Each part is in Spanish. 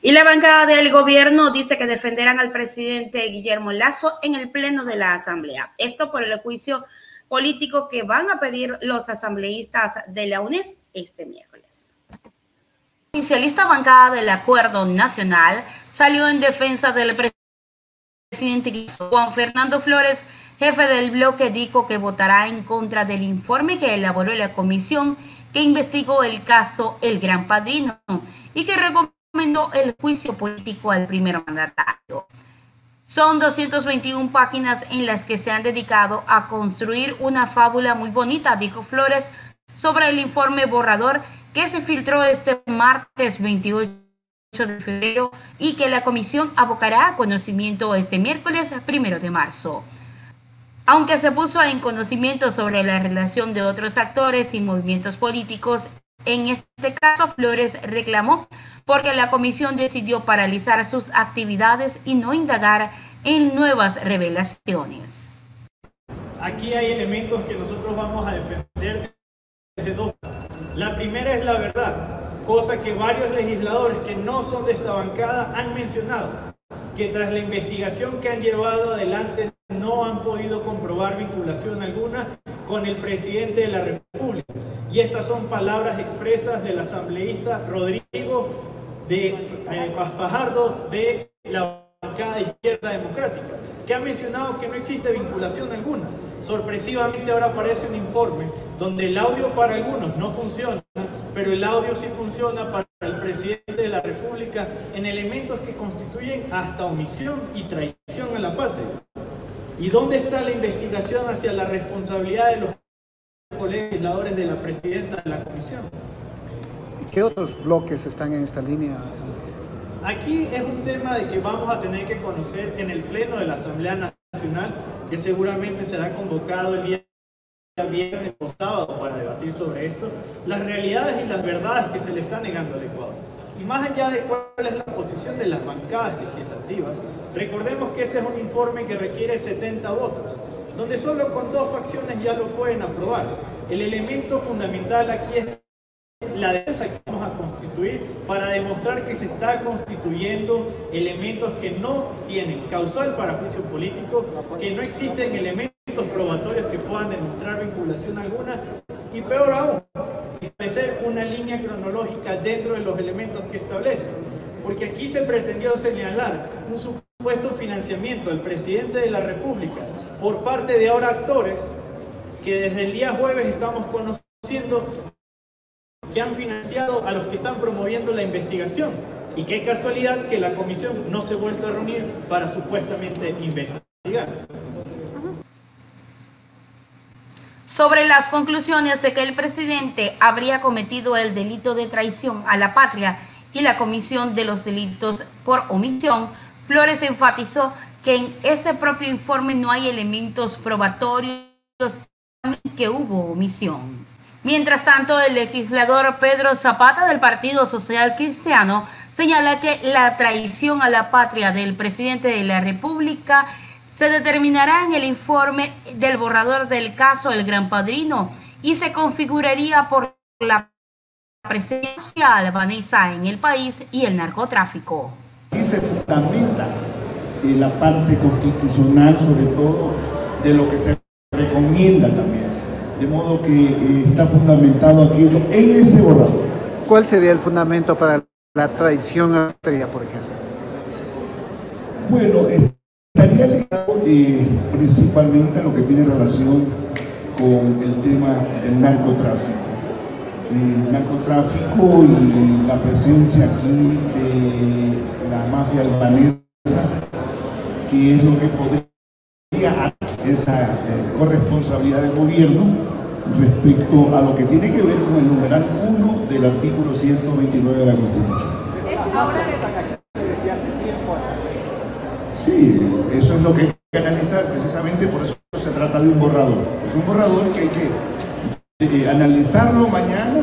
Y la bancada del gobierno dice que defenderán al presidente Guillermo Lazo en el pleno de la Asamblea. Esto por el juicio político que van a pedir los asambleístas de la UNES este miércoles. La oficialista bancada del Acuerdo Nacional salió en defensa del presidente Juan Fernando Flores, jefe del bloque, dijo que votará en contra del informe que elaboró la comisión que investigó el caso El Gran Padrino y que recomendó el juicio político al primer mandatario. Son 221 páginas en las que se han dedicado a construir una fábula muy bonita, dijo Flores, sobre el informe borrador que se filtró este martes 28 de febrero y que la comisión abocará a conocimiento este miércoles primero de marzo. Aunque se puso en conocimiento sobre la relación de otros actores y movimientos políticos, en este caso Flores reclamó porque la comisión decidió paralizar sus actividades y no indagar en nuevas revelaciones. Aquí hay elementos que nosotros vamos a defender desde dos. La primera es la verdad, cosa que varios legisladores que no son de esta bancada han mencionado, que tras la investigación que han llevado adelante no han podido comprobar vinculación alguna con el presidente de la República. Y estas son palabras expresas del asambleísta Rodrigo de eh, Fajardo de la bancada izquierda democrática, que ha mencionado que no existe vinculación alguna. Sorpresivamente ahora aparece un informe donde el audio para algunos no funciona, pero el audio sí funciona para el presidente de la República en elementos que constituyen hasta omisión y traición a la patria. ¿Y dónde está la investigación hacia la responsabilidad de los legisladores de la presidenta de la comisión? ¿Qué otros bloques están en esta línea? Aquí es un tema de que vamos a tener que conocer en el Pleno de la Asamblea Nacional, que seguramente será convocado el día viernes o sábado para debatir sobre esto, las realidades y las verdades que se le está negando al Ecuador. Y más allá de cuál es la posición de las bancadas legislativas, recordemos que ese es un informe que requiere 70 votos, donde solo con dos facciones ya lo pueden aprobar. El elemento fundamental aquí es la defensa que vamos a constituir para demostrar que se está constituyendo elementos que no tienen causal para juicio político, que no existen elementos probatorios que puedan demostrar vinculación alguna y peor aún, establecer una línea cronológica dentro de los elementos que establece. Porque aquí se pretendió señalar un supuesto financiamiento del presidente de la República por parte de ahora actores que desde el día jueves estamos conociendo que han financiado a los que están promoviendo la investigación. Y qué casualidad que la comisión no se ha vuelto a reunir para supuestamente investigar. Sobre las conclusiones de que el presidente habría cometido el delito de traición a la patria y la comisión de los delitos por omisión, Flores enfatizó que en ese propio informe no hay elementos probatorios que hubo omisión. Mientras tanto, el legislador Pedro Zapata del Partido Social Cristiano señala que la traición a la patria del presidente de la República se determinará en el informe del borrador del caso El Gran Padrino y se configuraría por la presencia albanesa en el país y el narcotráfico. Aquí se fundamenta la parte constitucional, sobre todo, de lo que se recomienda también de modo que eh, está fundamentado aquello en ese borrador. ¿Cuál sería el fundamento para la traición a la por ejemplo? Bueno, estaría ligado eh, principalmente a lo que tiene relación con el tema del narcotráfico. El narcotráfico y la presencia aquí de la mafia albanesa, que es lo que podría esa eh, corresponsabilidad del gobierno respecto a lo que tiene que ver con el numeral 1 del artículo 129 de la Constitución. Sí, eso es lo que hay que analizar, precisamente por eso se trata de un borrador. Es un borrador que hay que eh, analizarlo mañana.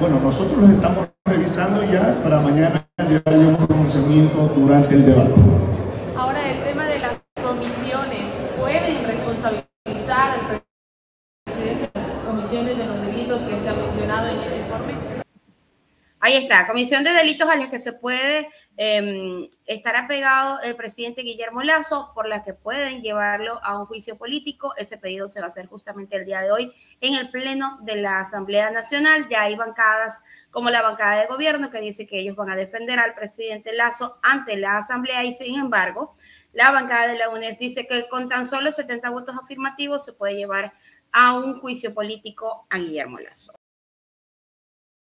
Bueno, nosotros lo estamos revisando ya para mañana llegar un pronunciamiento durante el debate. de los delitos que se ha mencionado en el informe? Ahí está, comisión de delitos a las que se puede eh, estar apegado el presidente Guillermo Lazo, por las que pueden llevarlo a un juicio político. Ese pedido se va a hacer justamente el día de hoy en el Pleno de la Asamblea Nacional. Ya hay bancadas como la bancada de gobierno que dice que ellos van a defender al presidente Lazo ante la Asamblea y sin embargo, la bancada de la UNES dice que con tan solo 70 votos afirmativos se puede llevar a un juicio político a Guillermo Lazo.